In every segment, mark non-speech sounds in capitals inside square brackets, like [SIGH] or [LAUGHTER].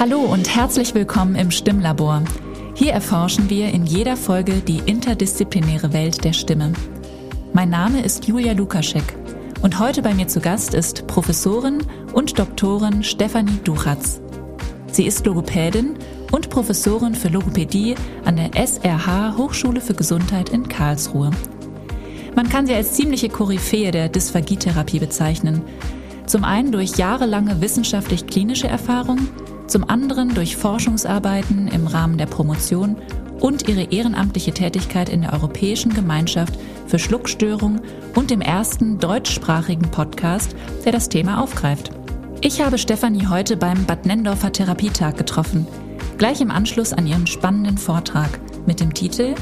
Hallo und herzlich willkommen im Stimmlabor. Hier erforschen wir in jeder Folge die interdisziplinäre Welt der Stimme. Mein Name ist Julia Lukaschek und heute bei mir zu Gast ist Professorin und Doktorin Stefanie Duchatz. Sie ist Logopädin und Professorin für Logopädie an der SRH Hochschule für Gesundheit in Karlsruhe. Man kann sie als ziemliche Koryphäe der Dysphagietherapie bezeichnen. Zum einen durch jahrelange wissenschaftlich-klinische Erfahrung, zum anderen durch Forschungsarbeiten im Rahmen der Promotion und ihre ehrenamtliche Tätigkeit in der Europäischen Gemeinschaft für Schluckstörungen und dem ersten deutschsprachigen Podcast, der das Thema aufgreift. Ich habe Stefanie heute beim Bad Nendorfer Therapietag getroffen, gleich im Anschluss an ihren spannenden Vortrag mit dem Titel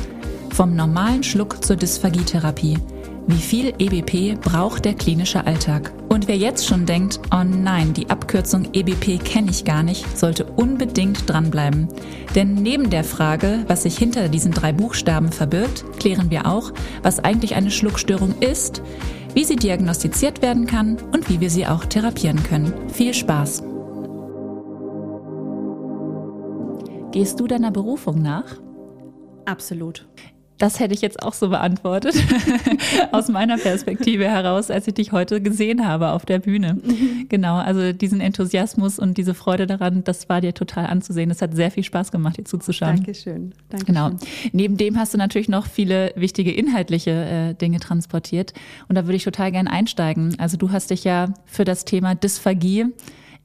Vom normalen Schluck zur Dysphagietherapie – wie viel EBP braucht der klinische Alltag? Und wer jetzt schon denkt, oh nein, die Abkürzung EBP kenne ich gar nicht, sollte unbedingt dranbleiben. Denn neben der Frage, was sich hinter diesen drei Buchstaben verbirgt, klären wir auch, was eigentlich eine Schluckstörung ist, wie sie diagnostiziert werden kann und wie wir sie auch therapieren können. Viel Spaß! Gehst du deiner Berufung nach? Absolut. Das hätte ich jetzt auch so beantwortet, [LAUGHS] aus meiner Perspektive heraus, als ich dich heute gesehen habe auf der Bühne. Mhm. [LAUGHS] Genau, also diesen Enthusiasmus und diese Freude daran, das war dir total anzusehen. Es hat sehr viel Spaß gemacht, dir zuzuschauen. Dankeschön. Dankeschön. Genau. Neben dem hast du natürlich noch viele wichtige inhaltliche äh, Dinge transportiert. Und da würde ich total gern einsteigen. Also du hast dich ja für das Thema Dysphagie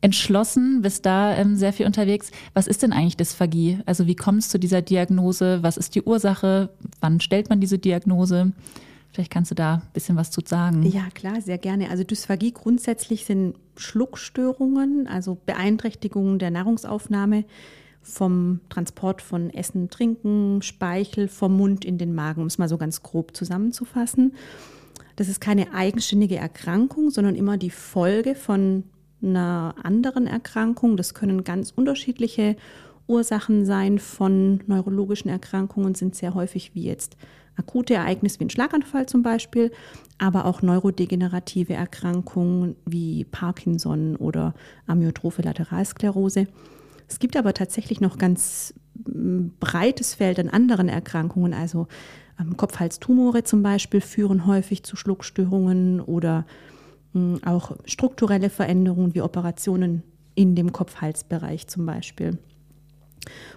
entschlossen, bist da ähm, sehr viel unterwegs. Was ist denn eigentlich Dysphagie? Also wie kommt es zu dieser Diagnose? Was ist die Ursache? Wann stellt man diese Diagnose? Vielleicht kannst du da ein bisschen was zu sagen. Ja, klar, sehr gerne. Also Dysphagie grundsätzlich sind Schluckstörungen, also Beeinträchtigungen der Nahrungsaufnahme vom Transport von Essen, Trinken, Speichel vom Mund in den Magen, um es mal so ganz grob zusammenzufassen. Das ist keine eigenständige Erkrankung, sondern immer die Folge von einer anderen Erkrankung. Das können ganz unterschiedliche Ursachen sein von neurologischen Erkrankungen, sind sehr häufig wie jetzt akute Ereignisse wie ein Schlaganfall zum Beispiel, aber auch neurodegenerative Erkrankungen wie Parkinson oder Amyotrophe Lateralsklerose. Es gibt aber tatsächlich noch ganz mm, breites Feld an anderen Erkrankungen, also ähm, Kopf-Hals-Tumore zum Beispiel führen häufig zu Schluckstörungen oder auch strukturelle Veränderungen wie Operationen in dem Kopf-Hals-Bereich zum Beispiel.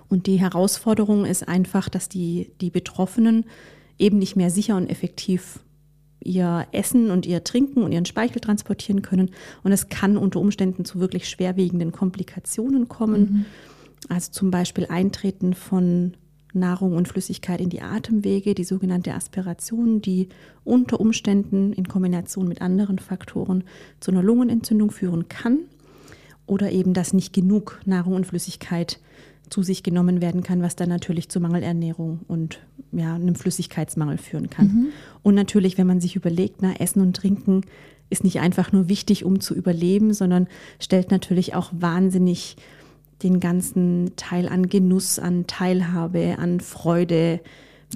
Und die Herausforderung ist einfach, dass die, die Betroffenen eben nicht mehr sicher und effektiv ihr Essen und ihr Trinken und ihren Speichel transportieren können. Und es kann unter Umständen zu wirklich schwerwiegenden Komplikationen kommen. Mhm. Also zum Beispiel Eintreten von Nahrung und Flüssigkeit in die Atemwege, die sogenannte Aspiration, die unter Umständen in Kombination mit anderen Faktoren zu einer Lungenentzündung führen kann. Oder eben, dass nicht genug Nahrung und Flüssigkeit zu sich genommen werden kann, was dann natürlich zu Mangelernährung und ja, einem Flüssigkeitsmangel führen kann. Mhm. Und natürlich, wenn man sich überlegt, na, Essen und Trinken ist nicht einfach nur wichtig, um zu überleben, sondern stellt natürlich auch wahnsinnig den ganzen Teil an Genuss, an Teilhabe, an Freude.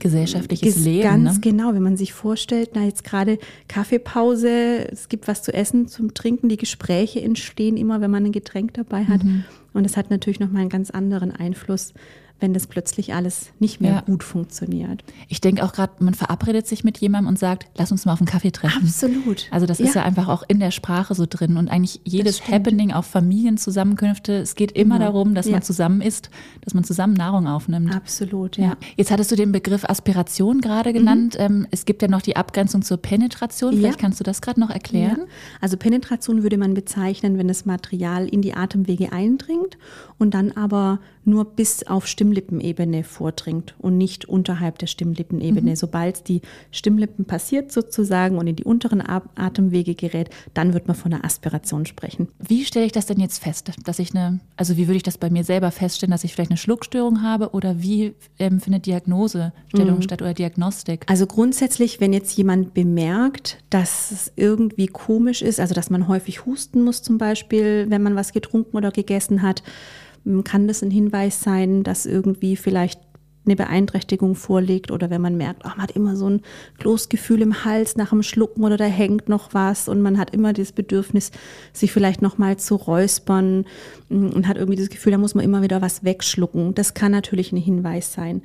Gesellschaftliches Ges Leben. Ganz ne? genau, wenn man sich vorstellt, na jetzt gerade Kaffeepause, es gibt was zu essen, zum Trinken, die Gespräche entstehen immer, wenn man ein Getränk dabei hat. Mhm. Und das hat natürlich nochmal einen ganz anderen Einfluss wenn das plötzlich alles nicht mehr ja. gut funktioniert. Ich denke auch gerade, man verabredet sich mit jemandem und sagt, lass uns mal auf einen Kaffee treffen. Absolut. Also das ja. ist ja einfach auch in der Sprache so drin und eigentlich jedes Happening auf Familienzusammenkünfte, es geht immer mhm. darum, dass ja. man zusammen isst, dass man zusammen Nahrung aufnimmt. Absolut, ja. Jetzt hattest du den Begriff Aspiration gerade genannt. Mhm. Es gibt ja noch die Abgrenzung zur Penetration. Vielleicht kannst du das gerade noch erklären. Also Penetration würde man bezeichnen, wenn das Material in die Atemwege eindringt und dann aber nur bis auf Stimmlippenebene vordringt und nicht unterhalb der Stimmlippenebene. Mhm. Sobald die Stimmlippen passiert sozusagen und in die unteren Atemwege gerät, dann wird man von einer Aspiration sprechen. Wie stelle ich das denn jetzt fest, dass ich eine, also wie würde ich das bei mir selber feststellen, dass ich vielleicht eine Schluckstörung habe oder wie ähm, findet Diagnosestellung mhm. statt oder Diagnostik? Also grundsätzlich, wenn jetzt jemand bemerkt, dass es irgendwie komisch ist, also dass man häufig husten muss zum Beispiel, wenn man was getrunken oder gegessen hat, kann das ein Hinweis sein, dass irgendwie vielleicht eine Beeinträchtigung vorliegt oder wenn man merkt, oh, man hat immer so ein Kloßgefühl im Hals nach dem Schlucken oder da hängt noch was und man hat immer das Bedürfnis, sich vielleicht noch mal zu räuspern mm, und hat irgendwie das Gefühl, da muss man immer wieder was wegschlucken. Das kann natürlich ein Hinweis sein.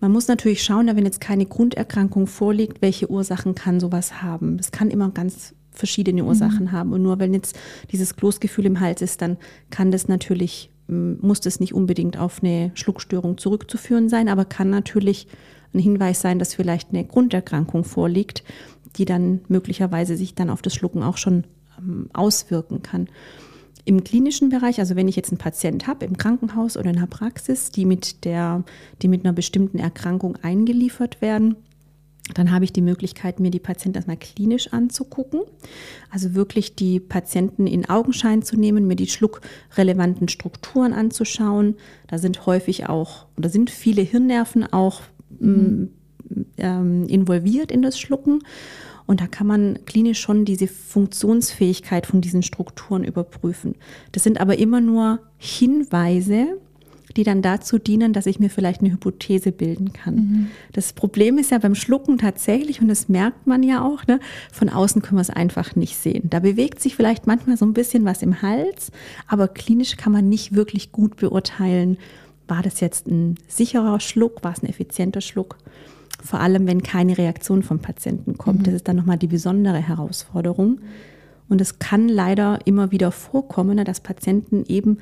Man muss natürlich schauen, wenn jetzt keine Grunderkrankung vorliegt, welche Ursachen kann sowas haben. Das kann immer ganz verschiedene Ursachen mhm. haben. Und nur wenn jetzt dieses Kloßgefühl im Hals ist, dann kann das natürlich, muss das nicht unbedingt auf eine Schluckstörung zurückzuführen sein, aber kann natürlich ein Hinweis sein, dass vielleicht eine Grunderkrankung vorliegt, die dann möglicherweise sich dann auf das Schlucken auch schon ähm, auswirken kann. Im klinischen Bereich, also wenn ich jetzt einen Patient habe im Krankenhaus oder in der Praxis, die mit, der, die mit einer bestimmten Erkrankung eingeliefert werden, dann habe ich die Möglichkeit, mir die Patienten erstmal klinisch anzugucken. Also wirklich die Patienten in Augenschein zu nehmen, mir die schluckrelevanten Strukturen anzuschauen. Da sind häufig auch, oder sind viele Hirnnerven auch mhm. ähm, involviert in das Schlucken. Und da kann man klinisch schon diese Funktionsfähigkeit von diesen Strukturen überprüfen. Das sind aber immer nur Hinweise, die dann dazu dienen, dass ich mir vielleicht eine Hypothese bilden kann. Mhm. Das Problem ist ja beim Schlucken tatsächlich, und das merkt man ja auch, ne, von außen können wir es einfach nicht sehen. Da bewegt sich vielleicht manchmal so ein bisschen was im Hals, aber klinisch kann man nicht wirklich gut beurteilen, war das jetzt ein sicherer Schluck, war es ein effizienter Schluck vor allem wenn keine Reaktion vom Patienten kommt. Mhm. Das ist dann nochmal die besondere Herausforderung. Und es kann leider immer wieder vorkommen, ne, dass Patienten eben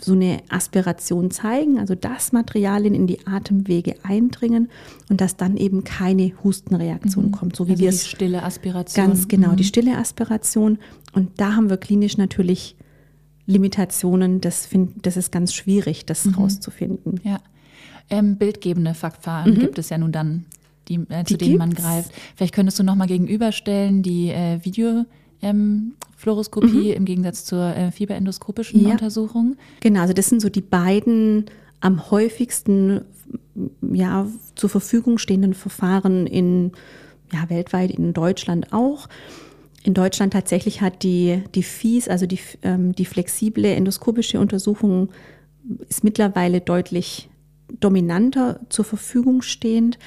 so eine Aspiration zeigen, also dass Materialien in die Atemwege eindringen und dass dann eben keine Hustenreaktion mhm. kommt, so wie also wir die stille Aspiration. Ganz genau, mhm. die stille Aspiration. Und da haben wir klinisch natürlich Limitationen. Das, find, das ist ganz schwierig, das mhm. rauszufinden. Ja. Ähm, bildgebende Verfahren mhm. gibt es ja nun dann, die, äh, zu die denen man greift. Vielleicht könntest du nochmal gegenüberstellen die äh, Videofluoroskopie ähm, mhm. im Gegensatz zur äh, fieberendoskopischen ja. Untersuchung. Genau, also das sind so die beiden am häufigsten ja, zur Verfügung stehenden Verfahren in ja, weltweit, in Deutschland auch. In Deutschland tatsächlich hat die, die FIS, also die, ähm, die flexible endoskopische Untersuchung, ist mittlerweile deutlich dominanter zur Verfügung stehend.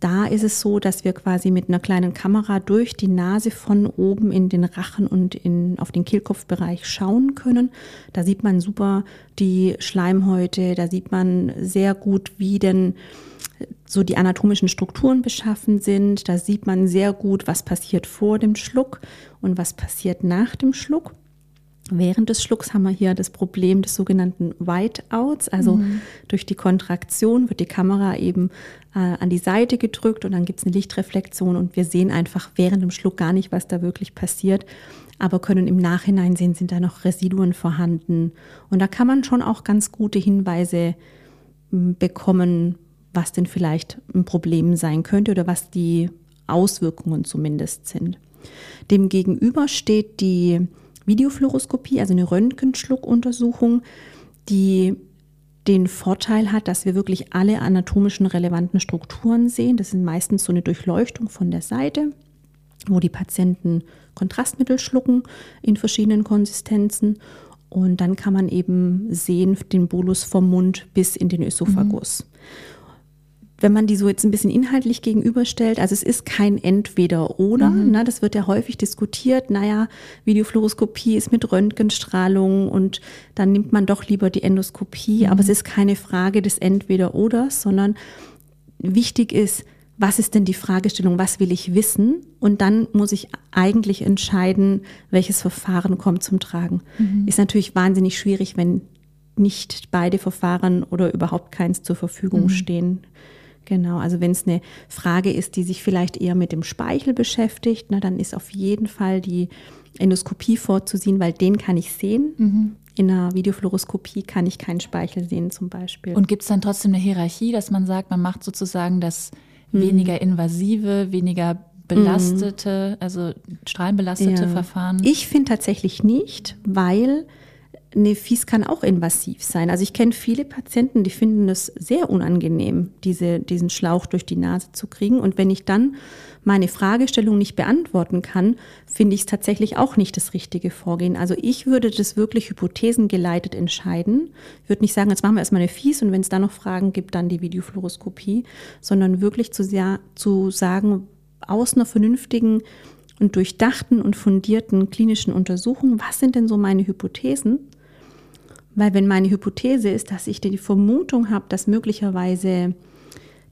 Da ist es so, dass wir quasi mit einer kleinen Kamera durch die Nase von oben in den Rachen und in, auf den Kehlkopfbereich schauen können. Da sieht man super die Schleimhäute, da sieht man sehr gut, wie denn so die anatomischen Strukturen beschaffen sind. Da sieht man sehr gut, was passiert vor dem Schluck und was passiert nach dem Schluck. Während des Schlucks haben wir hier das Problem des sogenannten Whiteouts. Also mhm. durch die Kontraktion wird die Kamera eben äh, an die Seite gedrückt und dann gibt es eine Lichtreflexion und wir sehen einfach während dem Schluck gar nicht, was da wirklich passiert, aber können im Nachhinein sehen, sind da noch Residuen vorhanden. Und da kann man schon auch ganz gute Hinweise bekommen, was denn vielleicht ein Problem sein könnte oder was die Auswirkungen zumindest sind. Demgegenüber steht die Videofluoroskopie, also eine Röntgenschluckuntersuchung, die den Vorteil hat, dass wir wirklich alle anatomischen relevanten Strukturen sehen. Das sind meistens so eine Durchleuchtung von der Seite, wo die Patienten Kontrastmittel schlucken in verschiedenen Konsistenzen. Und dann kann man eben sehen den Bolus vom Mund bis in den Ösophagus. Mhm wenn man die so jetzt ein bisschen inhaltlich gegenüberstellt, also es ist kein Entweder-Oder, mhm. ne, das wird ja häufig diskutiert, naja, Videofluoroskopie ist mit Röntgenstrahlung und dann nimmt man doch lieber die Endoskopie, mhm. aber es ist keine Frage des Entweder-Oder, sondern wichtig ist, was ist denn die Fragestellung, was will ich wissen? Und dann muss ich eigentlich entscheiden, welches Verfahren kommt zum Tragen. Mhm. Ist natürlich wahnsinnig schwierig, wenn nicht beide Verfahren oder überhaupt keins zur Verfügung mhm. stehen. Genau, also wenn es eine Frage ist, die sich vielleicht eher mit dem Speichel beschäftigt, na, dann ist auf jeden Fall die Endoskopie vorzusehen, weil den kann ich sehen. Mhm. In einer Videofluoroskopie kann ich keinen Speichel sehen zum Beispiel. Und gibt es dann trotzdem eine Hierarchie, dass man sagt, man macht sozusagen das mhm. weniger invasive, weniger belastete, mhm. also strahlenbelastete ja. Verfahren? Ich finde tatsächlich nicht, weil eine Fies kann auch invasiv sein. Also ich kenne viele Patienten, die finden es sehr unangenehm, diese, diesen Schlauch durch die Nase zu kriegen. Und wenn ich dann meine Fragestellung nicht beantworten kann, finde ich es tatsächlich auch nicht das richtige Vorgehen. Also ich würde das wirklich hypothesengeleitet entscheiden. Ich würde nicht sagen, jetzt machen wir erstmal eine Fies und wenn es da noch Fragen gibt, dann die Videofluoroskopie, sondern wirklich zu, sehr, zu sagen, aus einer vernünftigen und durchdachten und fundierten klinischen Untersuchung, was sind denn so meine Hypothesen? Weil wenn meine Hypothese ist, dass ich die Vermutung habe, dass möglicherweise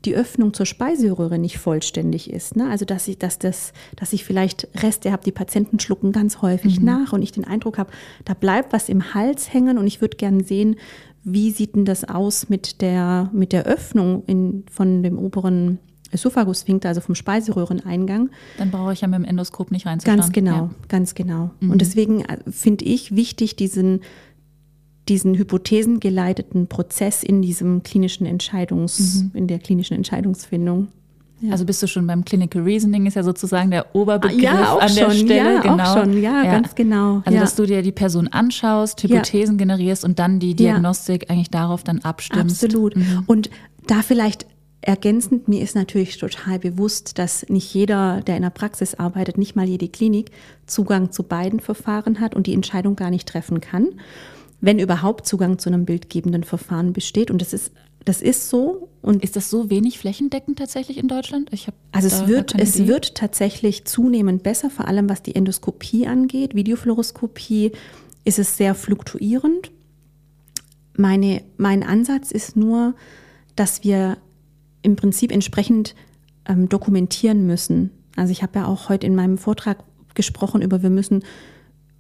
die Öffnung zur Speiseröhre nicht vollständig ist. Ne? Also dass ich, dass das, dass ich vielleicht Reste habe, die Patienten schlucken ganz häufig mhm. nach und ich den Eindruck habe, da bleibt was im Hals hängen und ich würde gerne sehen, wie sieht denn das aus mit der, mit der Öffnung in, von dem oberen Esophagussphinkter, also vom Speiseröhreneingang. Dann brauche ich ja mit dem Endoskop nicht reinzuschauen. Ganz genau, ja. ganz genau. Mhm. Und deswegen äh, finde ich wichtig, diesen, diesen hypothesengeleiteten Prozess in diesem klinischen Entscheidungs, mhm. in der klinischen Entscheidungsfindung. Ja. Also bist du schon beim Clinical Reasoning, ist ja sozusagen der Oberbegriff ja, an der schon, Stelle. Ja, genau. auch schon, ja, ja. ganz genau. Also dass du dir die Person anschaust, Hypothesen generierst und dann die Diagnostik eigentlich darauf dann abstimmst. Absolut. Mhm. Und da vielleicht Ergänzend, mir ist natürlich total bewusst, dass nicht jeder, der in der Praxis arbeitet, nicht mal jede Klinik Zugang zu beiden Verfahren hat und die Entscheidung gar nicht treffen kann, wenn überhaupt Zugang zu einem bildgebenden Verfahren besteht. Und das ist, das ist so. Und ist das so wenig flächendeckend tatsächlich in Deutschland? Ich also es wird, es wird tatsächlich zunehmend besser, vor allem was die Endoskopie angeht. Videofluoroskopie ist es sehr fluktuierend. Meine, mein Ansatz ist nur, dass wir im Prinzip entsprechend ähm, dokumentieren müssen. Also ich habe ja auch heute in meinem Vortrag gesprochen über, wir müssen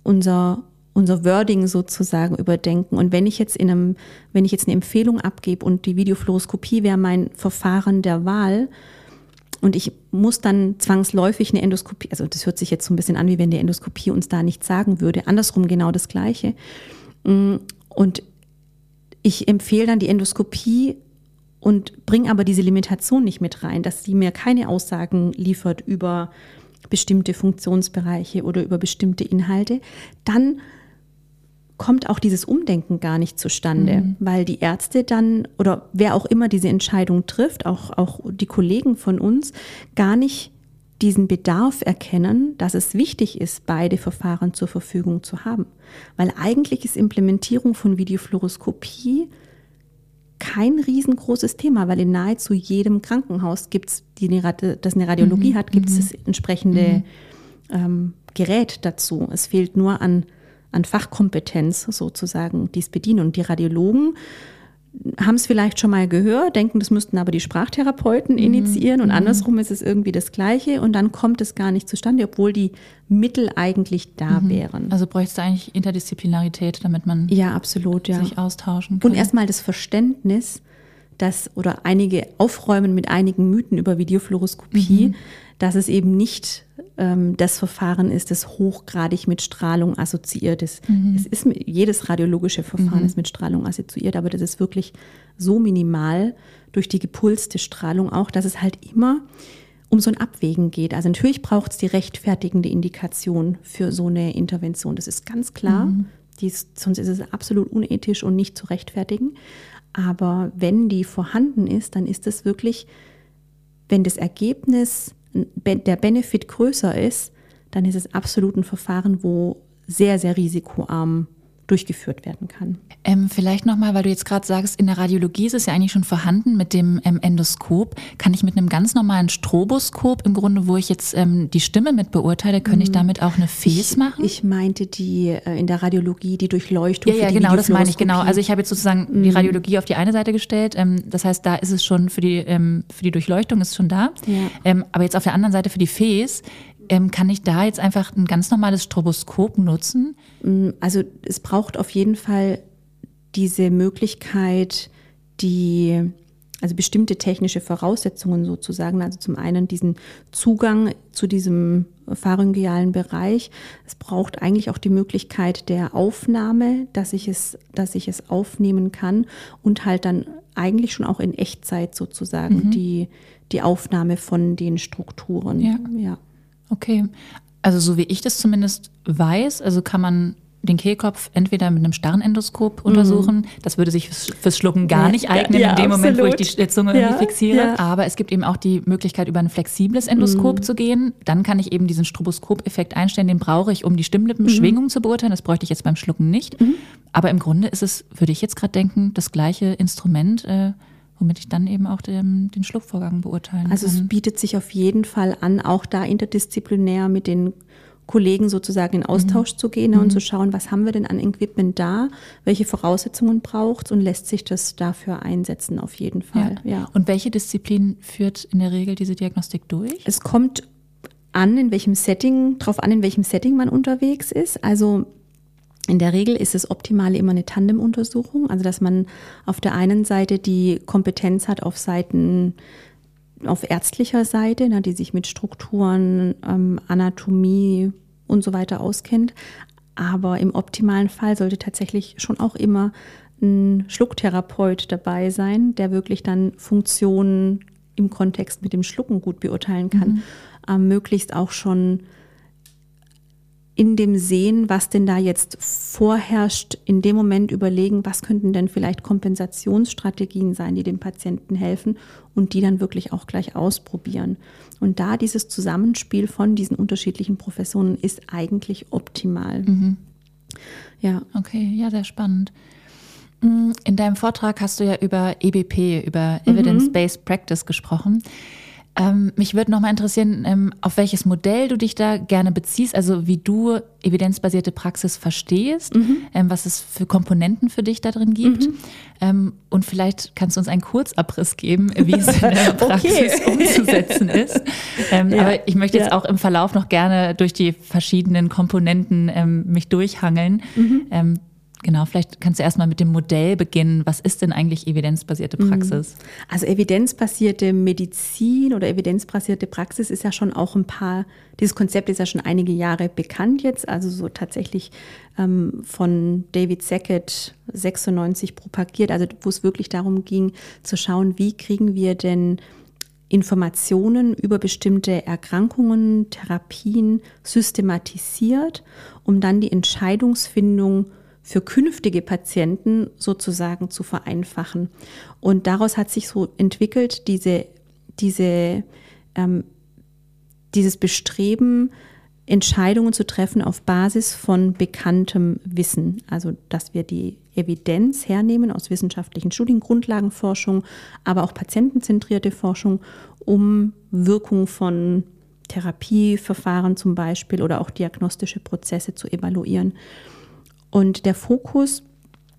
unser unser Wording sozusagen überdenken. Und wenn ich jetzt in einem, wenn ich jetzt eine Empfehlung abgebe und die Videofluoroskopie wäre mein Verfahren der Wahl und ich muss dann zwangsläufig eine Endoskopie, also das hört sich jetzt so ein bisschen an, wie wenn die Endoskopie uns da nichts sagen würde. Andersrum genau das Gleiche. Mm, und ich empfehle dann die Endoskopie und bringe aber diese Limitation nicht mit rein, dass sie mir keine Aussagen liefert über bestimmte Funktionsbereiche oder über bestimmte Inhalte, dann kommt auch dieses Umdenken gar nicht zustande, mhm. weil die Ärzte dann oder wer auch immer diese Entscheidung trifft, auch, auch die Kollegen von uns, gar nicht diesen Bedarf erkennen, dass es wichtig ist, beide Verfahren zur Verfügung zu haben. Weil eigentlich ist Implementierung von Videofluoroskopie kein riesengroßes Thema, weil in nahezu jedem Krankenhaus gibt es, das eine Radiologie mhm. hat, gibt es mhm. das entsprechende mhm. ähm, Gerät dazu. Es fehlt nur an, an Fachkompetenz sozusagen, die es bedienen. Und die Radiologen haben es vielleicht schon mal gehört, denken, das müssten aber die Sprachtherapeuten mhm. initiieren und mhm. andersrum ist es irgendwie das Gleiche und dann kommt es gar nicht zustande, obwohl die Mittel eigentlich da mhm. wären. Also bräuchte es eigentlich Interdisziplinarität, damit man ja, absolut, ja. sich austauschen kann. Und erstmal das Verständnis, dass oder einige aufräumen mit einigen Mythen über Videofluoroskopie, mhm. dass es eben nicht ähm, das Verfahren ist, das hochgradig mit Strahlung assoziiert ist. Mhm. Es ist jedes radiologische Verfahren mhm. ist mit Strahlung assoziiert, aber das ist wirklich so minimal durch die gepulste Strahlung auch, dass es halt immer um so ein Abwägen geht. Also natürlich braucht es die rechtfertigende Indikation für so eine Intervention. Das ist ganz klar. Mhm. Ist, sonst ist es absolut unethisch und nicht zu rechtfertigen. Aber wenn die vorhanden ist, dann ist es wirklich, wenn das Ergebnis der Benefit größer ist, dann ist es absolut ein Verfahren, wo sehr, sehr risikoarm durchgeführt werden kann. Ähm, vielleicht nochmal, weil du jetzt gerade sagst, in der Radiologie ist es ja eigentlich schon vorhanden mit dem ähm, Endoskop. Kann ich mit einem ganz normalen Stroboskop, im Grunde, wo ich jetzt ähm, die Stimme mit beurteile, könnte ich mhm. damit auch eine Fes machen? Ich meinte die äh, in der Radiologie die Durchleuchtung. Ja, ja, genau, das meine ich genau. Also ich habe jetzt sozusagen mhm. die Radiologie auf die eine Seite gestellt. Ähm, das heißt, da ist es schon für die, ähm, für die Durchleuchtung ist schon da. Ja. Ähm, aber jetzt auf der anderen Seite für die Fes ähm, kann ich da jetzt einfach ein ganz normales Stroboskop nutzen? Mm, also es braucht auf jeden Fall diese Möglichkeit, die also bestimmte technische Voraussetzungen sozusagen, also zum einen diesen Zugang zu diesem pharyngealen Bereich. Es braucht eigentlich auch die Möglichkeit der Aufnahme, dass ich es, dass ich es aufnehmen kann und halt dann eigentlich schon auch in Echtzeit sozusagen mhm. die, die Aufnahme von den Strukturen. Ja. ja. Okay. Also so wie ich das zumindest weiß, also kann man den Kehlkopf entweder mit einem starren Endoskop mhm. untersuchen. Das würde sich fürs, Schlucken gar nicht eignen, ja, in dem absolut. Moment, wo ich die Zunge ja, fixiere. Ja. Aber es gibt eben auch die Möglichkeit, über ein flexibles Endoskop mhm. zu gehen. Dann kann ich eben diesen Stroboskop-Effekt einstellen. Den brauche ich, um die Stimmlippenschwingung mhm. zu beurteilen. Das bräuchte ich jetzt beim Schlucken nicht. Mhm. Aber im Grunde ist es, würde ich jetzt gerade denken, das gleiche Instrument. Äh, womit ich dann eben auch den, den Schluckvorgang beurteilen also kann. Also es bietet sich auf jeden Fall an, auch da interdisziplinär mit den Kollegen sozusagen in Austausch mhm. zu gehen mhm. und zu schauen, was haben wir denn an Equipment da, welche Voraussetzungen braucht und lässt sich das dafür einsetzen auf jeden Fall. Ja. ja. Und welche Disziplin führt in der Regel diese Diagnostik durch? Es kommt an, in welchem Setting, darauf an, in welchem Setting man unterwegs ist. Also in der Regel ist es optimal immer eine Tandemuntersuchung, also dass man auf der einen Seite die Kompetenz hat auf Seiten auf ärztlicher Seite, ne, die sich mit Strukturen, ähm, Anatomie und so weiter auskennt. Aber im optimalen Fall sollte tatsächlich schon auch immer ein Schlucktherapeut dabei sein, der wirklich dann Funktionen im Kontext mit dem Schlucken gut beurteilen kann. Mhm. Ähm, möglichst auch schon in dem Sehen, was denn da jetzt vorherrscht, in dem Moment überlegen, was könnten denn vielleicht Kompensationsstrategien sein, die dem Patienten helfen und die dann wirklich auch gleich ausprobieren. Und da dieses Zusammenspiel von diesen unterschiedlichen Professionen ist eigentlich optimal. Mhm. Ja. Okay, ja, sehr spannend. Mm, in deinem Vortrag hast du ja über EBP, über mhm. Evidence-Based Practice gesprochen. Ähm, mich würde nochmal interessieren, ähm, auf welches Modell du dich da gerne beziehst, also wie du evidenzbasierte Praxis verstehst, mhm. ähm, was es für Komponenten für dich da drin gibt. Mhm. Ähm, und vielleicht kannst du uns einen Kurzabriss geben, wie es in der [LAUGHS] Praxis okay. umzusetzen ist. Ähm, ja. Aber ich möchte jetzt ja. auch im Verlauf noch gerne durch die verschiedenen Komponenten ähm, mich durchhangeln. Mhm Genau, vielleicht kannst du erstmal mit dem Modell beginnen. Was ist denn eigentlich evidenzbasierte mhm. Praxis? Also evidenzbasierte Medizin oder evidenzbasierte Praxis ist ja schon auch ein paar, dieses Konzept ist ja schon einige Jahre bekannt jetzt, also so tatsächlich ähm, von David Sackett 96 propagiert, also wo es wirklich darum ging zu schauen, wie kriegen wir denn Informationen über bestimmte Erkrankungen, Therapien systematisiert, um dann die Entscheidungsfindung zu für künftige Patienten sozusagen zu vereinfachen. Und daraus hat sich so entwickelt, diese, diese, ähm, dieses Bestreben, Entscheidungen zu treffen auf Basis von bekanntem Wissen. Also, dass wir die Evidenz hernehmen aus wissenschaftlichen Studien, Grundlagenforschung, aber auch patientenzentrierte Forschung, um Wirkung von Therapieverfahren zum Beispiel oder auch diagnostische Prozesse zu evaluieren. Und der Fokus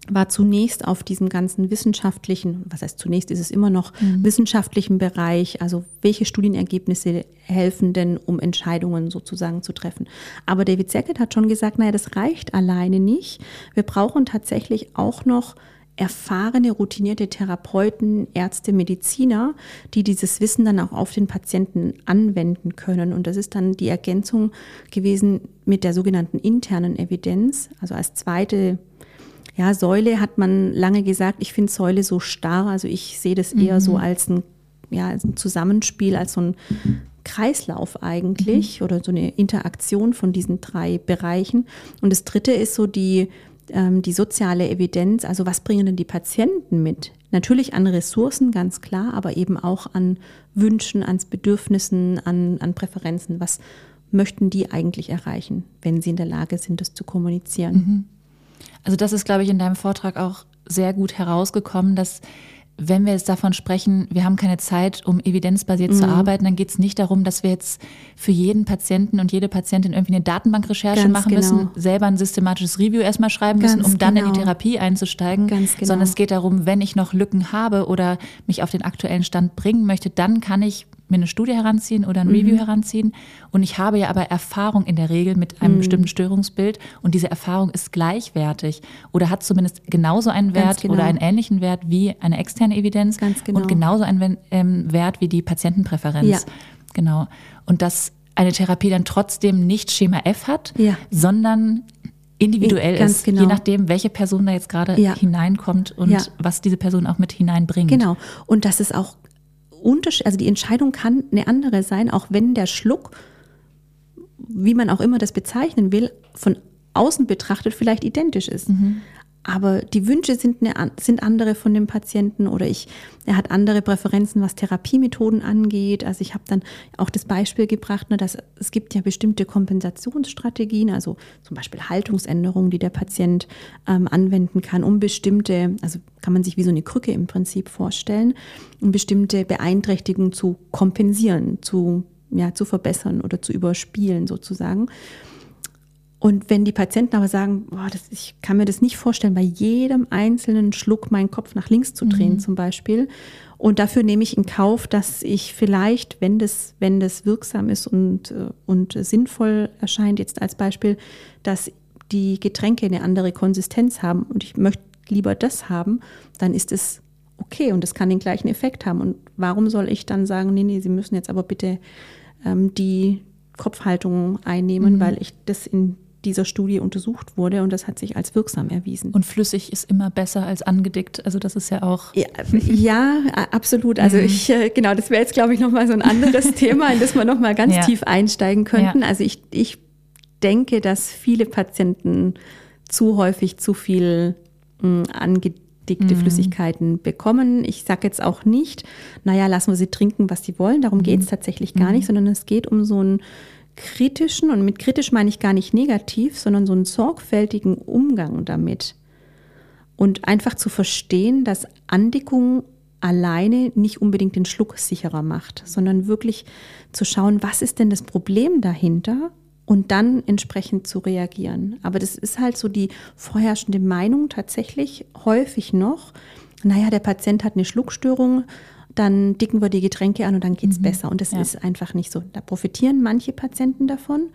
war zunächst auf diesem ganzen wissenschaftlichen, was heißt zunächst ist es immer noch mhm. wissenschaftlichen Bereich, also welche Studienergebnisse helfen denn, um Entscheidungen sozusagen zu treffen. Aber David Sackett hat schon gesagt, naja, das reicht alleine nicht. Wir brauchen tatsächlich auch noch erfahrene, routinierte Therapeuten, Ärzte, Mediziner, die dieses Wissen dann auch auf den Patienten anwenden können. Und das ist dann die Ergänzung gewesen mit der sogenannten internen Evidenz. Also als zweite ja, Säule hat man lange gesagt, ich finde Säule so starr. Also ich sehe das eher mhm. so als ein, ja, als ein Zusammenspiel, als so ein Kreislauf eigentlich mhm. oder so eine Interaktion von diesen drei Bereichen. Und das dritte ist so die die soziale Evidenz, also was bringen denn die Patienten mit? Natürlich an Ressourcen, ganz klar, aber eben auch an Wünschen, an Bedürfnissen, an, an Präferenzen. Was möchten die eigentlich erreichen, wenn sie in der Lage sind, das zu kommunizieren? Mhm. Also das ist, glaube ich, in deinem Vortrag auch sehr gut herausgekommen, dass wenn wir jetzt davon sprechen, wir haben keine Zeit, um evidenzbasiert mhm. zu arbeiten, dann geht es nicht darum, dass wir jetzt für jeden Patienten und jede Patientin irgendwie eine Datenbankrecherche Ganz machen genau. müssen, selber ein systematisches Review erstmal schreiben Ganz müssen, um dann genau. in die genau. Therapie einzusteigen, Ganz genau. sondern es geht darum, wenn ich noch Lücken habe oder mich auf den aktuellen Stand bringen möchte, dann kann ich mir eine Studie heranziehen oder ein mhm. Review heranziehen. Und ich habe ja aber Erfahrung in der Regel mit einem mhm. bestimmten Störungsbild und diese Erfahrung ist gleichwertig oder hat zumindest genauso einen Wert genau. oder einen ähnlichen Wert wie eine externe Evidenz genau. und genauso einen ähm, Wert wie die Patientenpräferenz. Ja. Genau. Und dass eine Therapie dann trotzdem nicht Schema F hat, ja. sondern individuell Ganz ist, genau. je nachdem, welche Person da jetzt gerade ja. hineinkommt und ja. was diese Person auch mit hineinbringt. Genau. Und dass es auch Unterschied, also die Entscheidung kann eine andere sein, auch wenn der Schluck, wie man auch immer das bezeichnen will, von außen betrachtet vielleicht identisch ist. Mhm aber die Wünsche sind, eine, sind andere von dem Patienten oder ich, er hat andere Präferenzen, was Therapiemethoden angeht. Also ich habe dann auch das Beispiel gebracht, ne, dass es gibt ja bestimmte Kompensationsstrategien, also zum Beispiel Haltungsänderungen, die der Patient ähm, anwenden kann, um bestimmte, also kann man sich wie so eine Krücke im Prinzip vorstellen, um bestimmte Beeinträchtigungen zu kompensieren, zu, ja, zu verbessern oder zu überspielen sozusagen. Und wenn die Patienten aber sagen, boah, das, ich kann mir das nicht vorstellen, bei jedem einzelnen Schluck meinen Kopf nach links zu drehen mhm. zum Beispiel. Und dafür nehme ich in Kauf, dass ich vielleicht, wenn das, wenn das wirksam ist und, äh, und sinnvoll erscheint, jetzt als Beispiel, dass die Getränke eine andere Konsistenz haben und ich möchte lieber das haben, dann ist es okay und das kann den gleichen Effekt haben. Und warum soll ich dann sagen, nee, nee, Sie müssen jetzt aber bitte ähm, die Kopfhaltung einnehmen, mhm. weil ich das in dieser Studie untersucht wurde und das hat sich als wirksam erwiesen. Und flüssig ist immer besser als angedickt. Also das ist ja auch. Ja, ja absolut. Also mhm. ich, äh, genau, das wäre jetzt, glaube ich, nochmal so ein anderes [LAUGHS] Thema, in das wir nochmal ganz ja. tief einsteigen könnten. Ja. Also ich, ich denke, dass viele Patienten zu häufig zu viel mh, hm, angedickte mhm. Flüssigkeiten bekommen. Ich sage jetzt auch nicht, naja, lassen wir sie trinken, was sie wollen. Darum mhm. geht es tatsächlich gar mhm. nicht, sondern es geht um so ein kritischen, und mit kritisch meine ich gar nicht negativ, sondern so einen sorgfältigen Umgang damit. Und einfach zu verstehen, dass Andickung alleine nicht unbedingt den Schluck sicherer macht, sondern wirklich zu schauen, was ist denn das Problem dahinter und dann entsprechend zu reagieren. Aber das ist halt so die vorherrschende Meinung tatsächlich häufig noch. Naja, der Patient hat eine Schluckstörung, dann dicken wir die Getränke an und dann geht es mhm. besser. Und das ja. ist einfach nicht so. Da profitieren manche Patienten davon,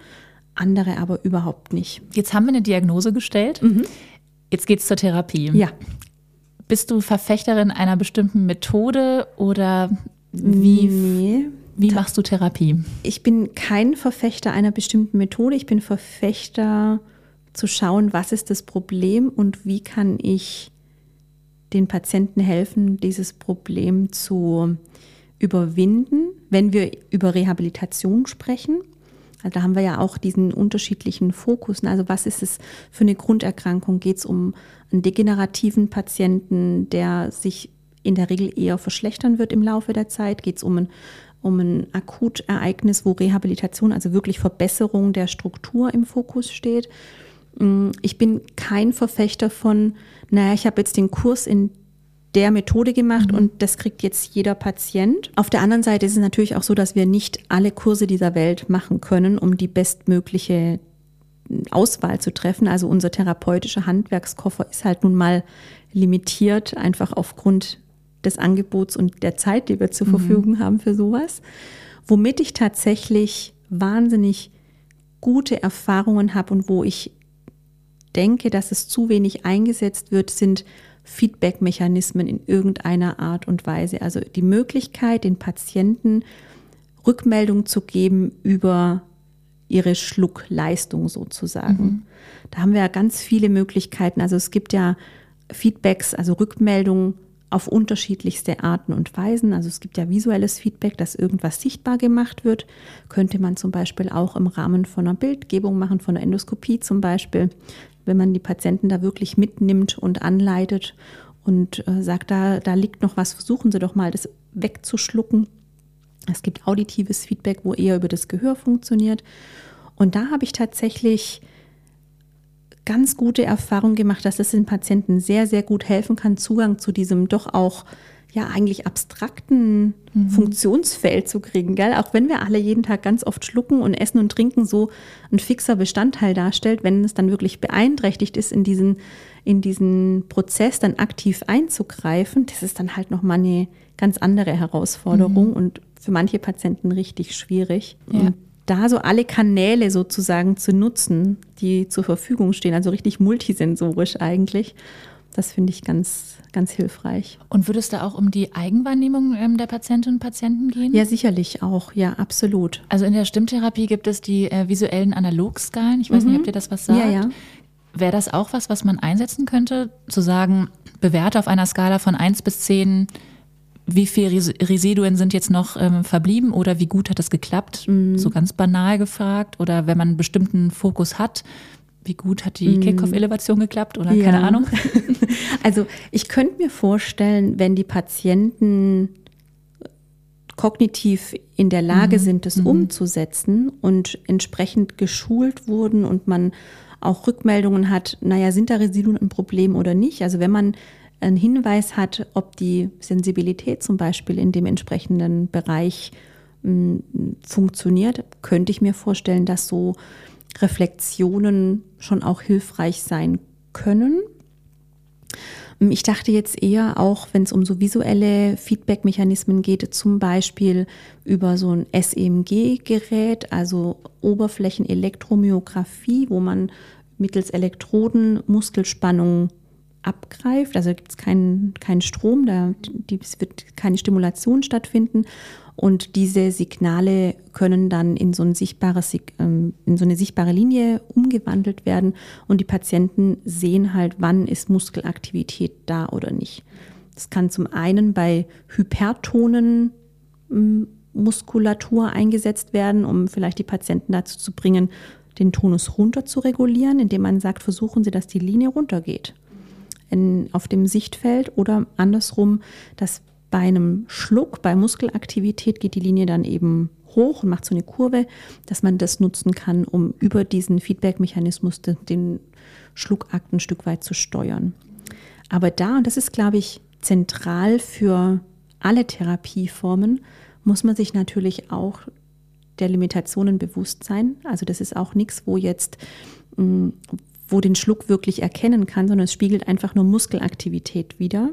andere aber überhaupt nicht. Jetzt haben wir eine Diagnose gestellt. Mhm. Jetzt geht es zur Therapie. Ja. Bist du Verfechterin einer bestimmten Methode oder wie, nee. wie machst du Therapie? Ich bin kein Verfechter einer bestimmten Methode. Ich bin Verfechter zu schauen, was ist das Problem und wie kann ich den Patienten helfen, dieses Problem zu überwinden, wenn wir über Rehabilitation sprechen. Also da haben wir ja auch diesen unterschiedlichen Fokus. Also was ist es für eine Grunderkrankung? Geht es um einen degenerativen Patienten, der sich in der Regel eher verschlechtern wird im Laufe der Zeit? Geht es um ein, um ein Akutereignis, wo Rehabilitation, also wirklich Verbesserung der Struktur im Fokus steht? Mm, ich bin kein Verfechter von, naja, ich habe jetzt den Kurs in der Methode gemacht mhm. und das kriegt jetzt jeder Patient. Auf der anderen Seite ist es natürlich auch so, dass wir nicht alle Kurse dieser Welt machen können, um die bestmögliche Auswahl zu treffen. Also unser therapeutischer Handwerkskoffer ist halt nun mal limitiert, einfach aufgrund des Angebots und der Zeit, die wir zur mhm. Verfügung haben für sowas. Womit ich tatsächlich wahnsinnig gute Erfahrungen habe und wo ich denke, dass es zu wenig eingesetzt wird, sind Feedback-Mechanismen in irgendeiner Art und Weise. Also die Möglichkeit, den Patienten Rückmeldung zu geben über ihre Schluckleistung sozusagen. Mhm. Da haben wir ja ganz viele Möglichkeiten. Also es gibt ja Feedbacks, also Rückmeldungen auf unterschiedlichste Arten und Weisen. Also es gibt ja visuelles Feedback, dass irgendwas sichtbar gemacht wird. Könnte man zum Beispiel auch im Rahmen von einer Bildgebung machen, von einer Endoskopie zum Beispiel wenn man die Patienten da wirklich mitnimmt und anleitet und äh, sagt, da, da liegt noch was, versuchen Sie doch mal, das wegzuschlucken. Es gibt auditives Feedback, wo eher über das Gehör funktioniert. Und da habe ich tatsächlich ganz gute Erfahrungen gemacht, dass es den Patienten sehr, sehr gut helfen kann, Zugang zu diesem doch auch ja eigentlich abstrakten mhm. Funktionsfeld zu kriegen, gell? Auch wenn wir alle jeden Tag ganz oft schlucken und Essen und Trinken so ein fixer Bestandteil darstellt, wenn es dann wirklich beeinträchtigt ist, in diesen, in diesen Prozess dann aktiv einzugreifen, das ist dann halt nochmal eine ganz andere Herausforderung mhm. und für manche Patienten richtig schwierig. Ja. Und da so alle Kanäle sozusagen zu nutzen, die zur Verfügung stehen, also richtig multisensorisch eigentlich, das finde ich ganz, ganz hilfreich. Und würde es da auch um die Eigenwahrnehmung ähm, der Patientinnen und Patienten gehen? Ja, sicherlich auch. Ja, absolut. Also in der Stimmtherapie gibt es die äh, visuellen Analogskalen. Ich weiß mhm. nicht, ob dir das was sagt. Ja, ja. Wäre das auch was, was man einsetzen könnte? Zu sagen, bewerte auf einer Skala von 1 bis 10, wie viele Residuen sind jetzt noch ähm, verblieben oder wie gut hat das geklappt? Mhm. So ganz banal gefragt. Oder wenn man einen bestimmten Fokus hat, wie gut hat die Kickoff-Elevation geklappt oder ja. keine Ahnung? [LAUGHS] Also ich könnte mir vorstellen, wenn die Patienten kognitiv in der Lage mhm. sind, das mhm. umzusetzen und entsprechend geschult wurden und man auch Rückmeldungen hat, naja, sind da Residuen ein Problem oder nicht? Also wenn man einen Hinweis hat, ob die Sensibilität zum Beispiel in dem entsprechenden Bereich mh, funktioniert, könnte ich mir vorstellen, dass so Reflexionen schon auch hilfreich sein können. Ich dachte jetzt eher auch, wenn es um so visuelle Feedback-Mechanismen geht, zum Beispiel über so ein SEMG-Gerät, also Oberflächenelektromyographie, wo man mittels Elektroden Muskelspannung abgreift. Also gibt es keinen, keinen Strom, da die, es wird keine Stimulation stattfinden. Und diese Signale können dann in so, ein sichtbares, ähm, in so eine sichtbare Linie umgewandelt werden und die Patienten sehen halt, wann ist Muskelaktivität da oder nicht. Das kann zum einen bei hypertonen ähm, Muskulatur eingesetzt werden, um vielleicht die Patienten dazu zu bringen, den Tonus runter zu regulieren, indem man sagt, versuchen Sie, dass die Linie runtergeht in, auf dem Sichtfeld oder andersrum, dass bei einem Schluck, bei Muskelaktivität geht die Linie dann eben hoch und macht so eine Kurve, dass man das nutzen kann, um über diesen Feedback-Mechanismus den Schluckakt ein Stück weit zu steuern. Aber da, und das ist, glaube ich, zentral für alle Therapieformen, muss man sich natürlich auch der Limitationen bewusst sein. Also das ist auch nichts, wo jetzt, mm, wo den Schluck wirklich erkennen kann, sondern es spiegelt einfach nur Muskelaktivität wider.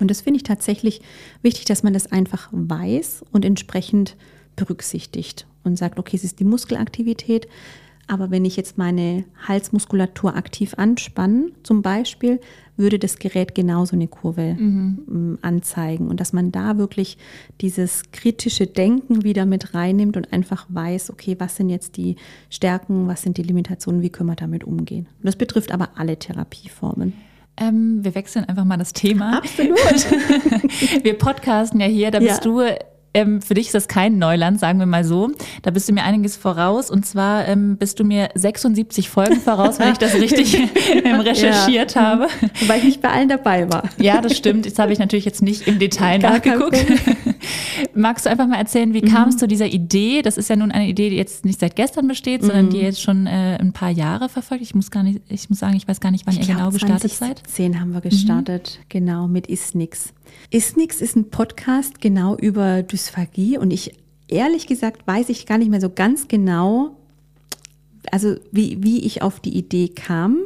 Und das finde ich tatsächlich wichtig, dass man das einfach weiß und entsprechend berücksichtigt und sagt, okay, es ist die Muskelaktivität, aber wenn ich jetzt meine Halsmuskulatur aktiv anspanne, zum Beispiel, würde das Gerät genauso eine Kurve mhm. Ähm, anzeigen. Und dass man da wirklich dieses kritische Denken wieder mit reinnimmt und einfach weiß, okay, was sind jetzt die Stärken, was sind die Limitationen, wie können wir damit umgehen. Und das betrifft aber alle Therapieformen. Ähm, wir wechseln einfach mal das Thema. Absolut. [LAUGHS] wir podcasten ja hier, da bist ja. du ähm, für dich ist das kein Neuland, sagen wir mal so. Da bist du mir einiges voraus. Und zwar ähm, bist du mir 76 Folgen voraus, wenn ich das richtig [LAUGHS] recherchiert ja. habe. Weil ich nicht bei allen dabei war. Ja, das stimmt. Das habe ich natürlich jetzt nicht im Detail Gar nachgeguckt. Magst du einfach mal erzählen, wie mhm. kam es zu dieser Idee? Das ist ja nun eine Idee, die jetzt nicht seit gestern besteht, mhm. sondern die jetzt schon äh, ein paar Jahre verfolgt. Ich muss gar nicht, ich muss sagen, ich weiß gar nicht, wann ich ihr glaub, genau gestartet 2010 seid. 2010 haben wir gestartet, mhm. genau, mit Ist Nix. Ist nix ist ein Podcast genau über Dysphagie und ich ehrlich gesagt weiß ich gar nicht mehr so ganz genau, also wie, wie ich auf die Idee kam,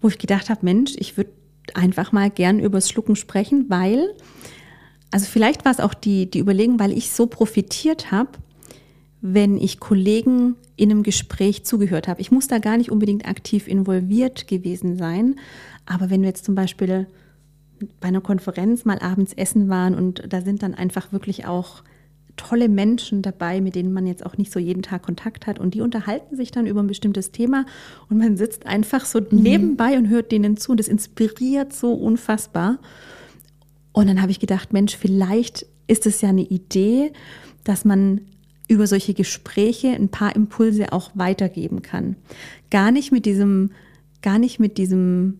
wo ich gedacht habe, Mensch, ich würde einfach mal gern übers Schlucken sprechen, weil, also vielleicht war es auch die, die Überlegung, weil ich so profitiert habe, wenn ich Kollegen in einem Gespräch zugehört habe. Ich muss da gar nicht unbedingt aktiv involviert gewesen sein, aber wenn du jetzt zum Beispiel bei einer Konferenz mal abends essen waren und da sind dann einfach wirklich auch tolle Menschen dabei, mit denen man jetzt auch nicht so jeden Tag Kontakt hat und die unterhalten sich dann über ein bestimmtes Thema und man sitzt einfach so mhm. nebenbei und hört denen zu und das inspiriert so unfassbar. Und dann habe ich gedacht, Mensch, vielleicht ist es ja eine Idee, dass man über solche Gespräche ein paar Impulse auch weitergeben kann. Gar nicht mit diesem, gar nicht mit diesem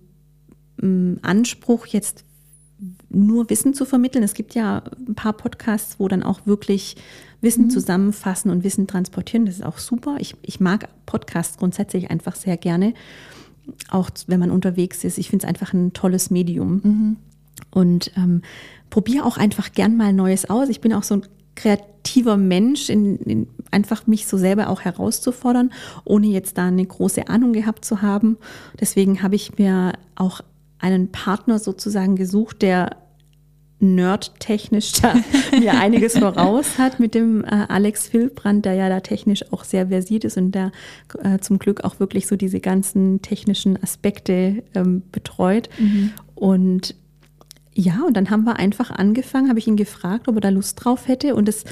mm, Anspruch, jetzt nur Wissen zu vermitteln. Es gibt ja ein paar Podcasts, wo dann auch wirklich Wissen mhm. zusammenfassen und Wissen transportieren. Das ist auch super. Ich, ich mag Podcasts grundsätzlich einfach sehr gerne, auch wenn man unterwegs ist. Ich finde es einfach ein tolles Medium. Mhm. Und ähm, probiere auch einfach gern mal Neues aus. Ich bin auch so ein kreativer Mensch, in, in, einfach mich so selber auch herauszufordern, ohne jetzt da eine große Ahnung gehabt zu haben. Deswegen habe ich mir auch einen Partner sozusagen gesucht, der nerdtechnisch da [LAUGHS] mir einiges voraus hat mit dem äh, Alex Filbrand, der ja da technisch auch sehr versiert ist und der äh, zum Glück auch wirklich so diese ganzen technischen Aspekte ähm, betreut. Mhm. Und ja, und dann haben wir einfach angefangen, habe ich ihn gefragt, ob er da Lust drauf hätte und es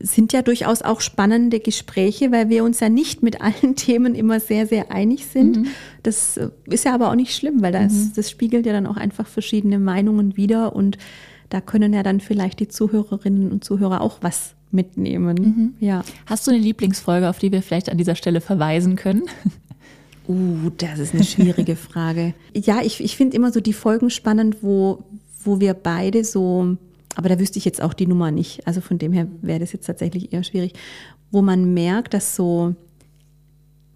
sind ja durchaus auch spannende Gespräche, weil wir uns ja nicht mit allen [LAUGHS] Themen immer sehr, sehr einig sind. Mhm. Das ist ja aber auch nicht schlimm, weil das, mhm. das spiegelt ja dann auch einfach verschiedene Meinungen wider und da können ja dann vielleicht die Zuhörerinnen und Zuhörer auch was mitnehmen. Mhm. Ja. Hast du eine Lieblingsfolge, auf die wir vielleicht an dieser Stelle verweisen können? [LAUGHS] Uh, das ist eine schwierige [LAUGHS] Frage. Ja, ich, ich finde immer so die Folgen spannend, wo, wo wir beide so, aber da wüsste ich jetzt auch die Nummer nicht. Also von dem her wäre das jetzt tatsächlich eher schwierig, wo man merkt, dass so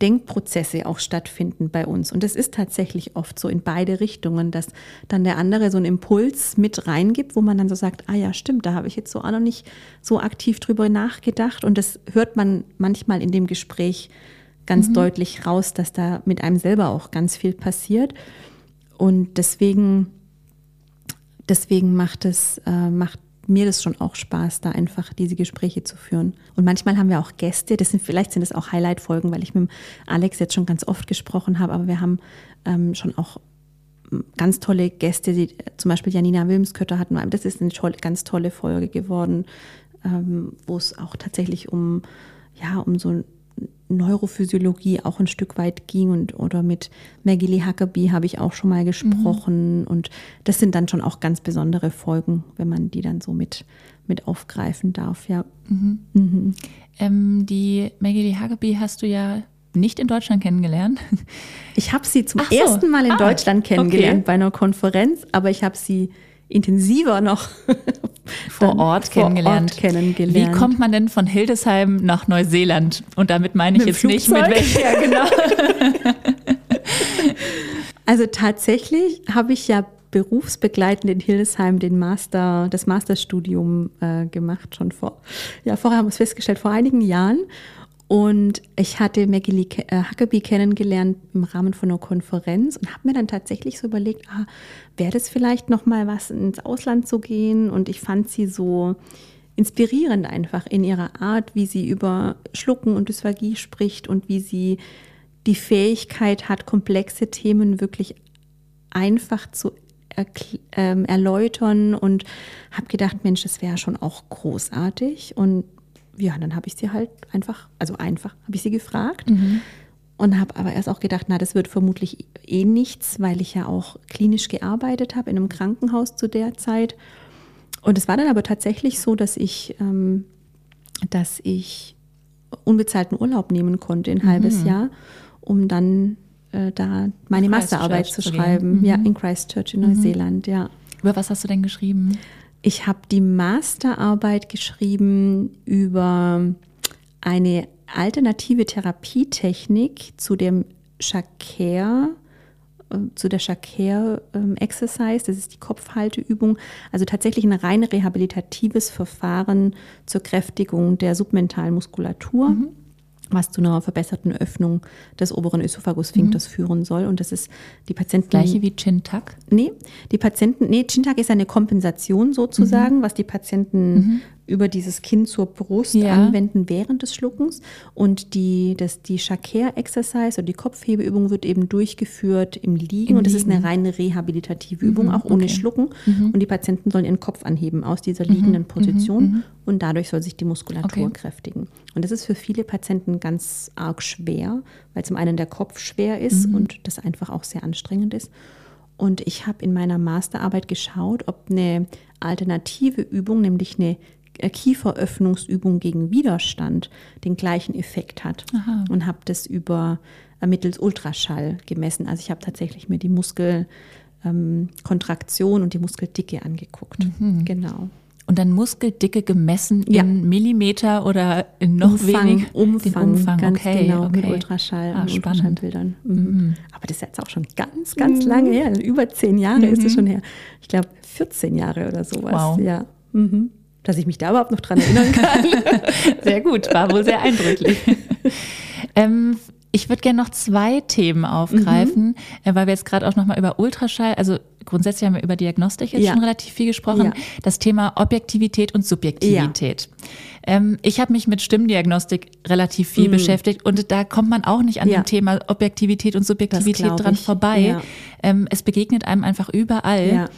Denkprozesse auch stattfinden bei uns. Und das ist tatsächlich oft so in beide Richtungen, dass dann der andere so einen Impuls mit reingibt, wo man dann so sagt, ah ja, stimmt, da habe ich jetzt so auch noch nicht so aktiv drüber nachgedacht. Und das hört man manchmal in dem Gespräch ganz mhm. deutlich raus, dass da mit einem selber auch ganz viel passiert. Und deswegen, deswegen macht es, äh, macht mir das schon auch Spaß, da einfach diese Gespräche zu führen. Und manchmal haben wir auch Gäste, das sind, vielleicht sind das auch Highlight-Folgen, weil ich mit Alex jetzt schon ganz oft gesprochen habe, aber wir haben ähm, schon auch ganz tolle Gäste, die, zum Beispiel Janina Wilmskötter hatten wir. Das ist eine tolle, ganz tolle Folge geworden, ähm, wo es auch tatsächlich um, ja, um so Neurophysiologie auch ein Stück weit ging und oder mit Maggie Huckabee habe ich auch schon mal gesprochen mhm. und das sind dann schon auch ganz besondere Folgen, wenn man die dann so mit, mit aufgreifen darf, ja. Mhm. Mhm. Ähm, die Maggie Huckabee hast du ja nicht in Deutschland kennengelernt? [LAUGHS] Ich habe sie zum so. ersten Mal in ah, Deutschland kennengelernt okay. bei einer Konferenz, aber ich habe sie intensiver noch [LAUGHS] [LAUGHS] vor Ort, kennengelernt. Ort kennengelernt. Wie kommt man denn von Hildesheim nach Neuseeland? Und damit meine ich mit jetzt Flugzeug? nicht mit welcher, genau. [LAUGHS] also tatsächlich habe ich ja berufsbegleitend in Hildesheim den Master, das Masterstudium äh, gemacht, schon vor, ja, vorher haben wir es festgestellt, vor einigen Jahren. Und ich hatte Maggie äh, Huckabee kennengelernt im Rahmen von einer Konferenz und habe mir dann tatsächlich so überlegt, ah, wäre das vielleicht noch mal was ins Ausland zu gehen? Und ich fand sie so inspirierend einfach in ihrer Art, wie sie über Schlucken und Dysphagie spricht und wie sie die Fähigkeit hat, komplexe Themen wirklich einfach zu ähm, erläutern und habe gedacht, Mensch, das wäre schon auch großartig und ja, dann habe ich sie halt einfach, also einfach, habe ich sie gefragt. Mhm. Und habe aber erst auch gedacht, na, das wird vermutlich eh nichts, weil ich ja auch klinisch gearbeitet habe in einem Krankenhaus zu der Zeit. Und es war dann aber tatsächlich so, dass ich, ähm, dass ich unbezahlten Urlaub nehmen konnte, ein mhm. halbes Jahr, um dann äh, da meine Masterarbeit zu schreiben. Mhm. Ja, in Christchurch in. Neuseeland, ja. Über was hast du denn geschrieben? Ich habe die Masterarbeit geschrieben über eine alternative Therapietechnik zu dem Shakir, äh, zu der Shakir ähm, Exercise, das ist die Kopfhalteübung, also tatsächlich ein rein rehabilitatives Verfahren zur Kräftigung der submentalen Muskulatur. Mhm was zu einer verbesserten Öffnung des oberen Ösophagussphinkters mhm. führen soll. Und das ist die Patienten. Gleiche wie Chin-Tuck? Nee, die Patienten, nee, Chin-Tuck ist eine Kompensation sozusagen, mhm. was die Patienten mhm über dieses Kinn zur Brust ja. anwenden während des Schluckens. Und die, das, die Shakir-Exercise oder die Kopfhebeübung wird eben durchgeführt im Liegen. Im und das ist eine reine rehabilitative Übung, mhm, auch ohne okay. Schlucken. Mhm. Und die Patienten sollen ihren Kopf anheben aus dieser mhm, liegenden mhm, Position. Mhm. Und dadurch soll sich die Muskulatur okay. kräftigen. Und das ist für viele Patienten ganz arg schwer, weil zum einen der Kopf schwer ist mhm. und das einfach auch sehr anstrengend ist. Und ich habe in meiner Masterarbeit geschaut, ob eine alternative Übung, nämlich eine Kieferöffnungsübung gegen Widerstand den gleichen Effekt hat Aha. und habe das über äh, mittels Ultraschall gemessen. Also ich habe tatsächlich mir die Muskelkontraktion ähm, und die Muskeldicke angeguckt. Mhm. Genau. Und dann Muskeldicke gemessen ja. in Millimeter oder in noch Umfang, weniger Umfang, Umfang. Ganz okay, genau, okay. mit Ultraschall ah, und Ultraschallbildern. Mhm. Mhm. Aber das ist jetzt auch schon ganz, ganz mhm. lange her. Über zehn Jahre ist es mhm. schon her. Ich glaube 14 Jahre oder sowas. Wow. Ja. Mhm dass ich mich da überhaupt noch dran erinnern kann. [LAUGHS] sehr gut, war wohl sehr eindrücklich. ähm, ich würde gerne noch zwei Themen aufgreifen, mhm. Äh, weil wir jetzt gerade auch nochmal über Ultraschall, also grundsätzlich haben wir über Diagnostik jetzt ja. schon relativ viel gesprochen. Ja. Das Thema Objektivität und Subjektivität. Ja. Ähm, ich habe mich mit Stimmdiagnostik relativ viel mhm. beschäftigt und da kommt man auch nicht an dem Thema Objektivität und Subjektivität dran vorbei. Ähm, es begegnet einem einfach überall